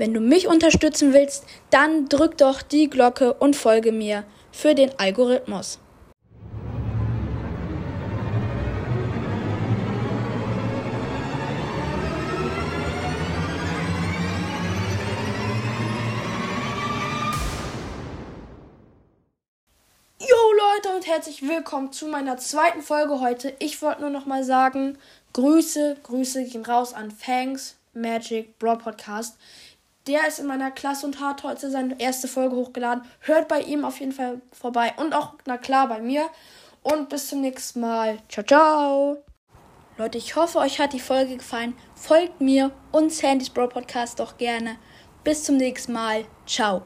Wenn du mich unterstützen willst, dann drück doch die Glocke und folge mir für den Algorithmus. Und herzlich willkommen zu meiner zweiten Folge heute. Ich wollte nur noch mal sagen, Grüße, Grüße gehen raus an Fangs Magic Brawl Podcast. Der ist in meiner Klasse und hat heute seine erste Folge hochgeladen. Hört bei ihm auf jeden Fall vorbei und auch, na klar, bei mir. Und bis zum nächsten Mal. Ciao, ciao. Leute, ich hoffe, euch hat die Folge gefallen. Folgt mir und Sandys Bro Podcast doch gerne. Bis zum nächsten Mal. Ciao.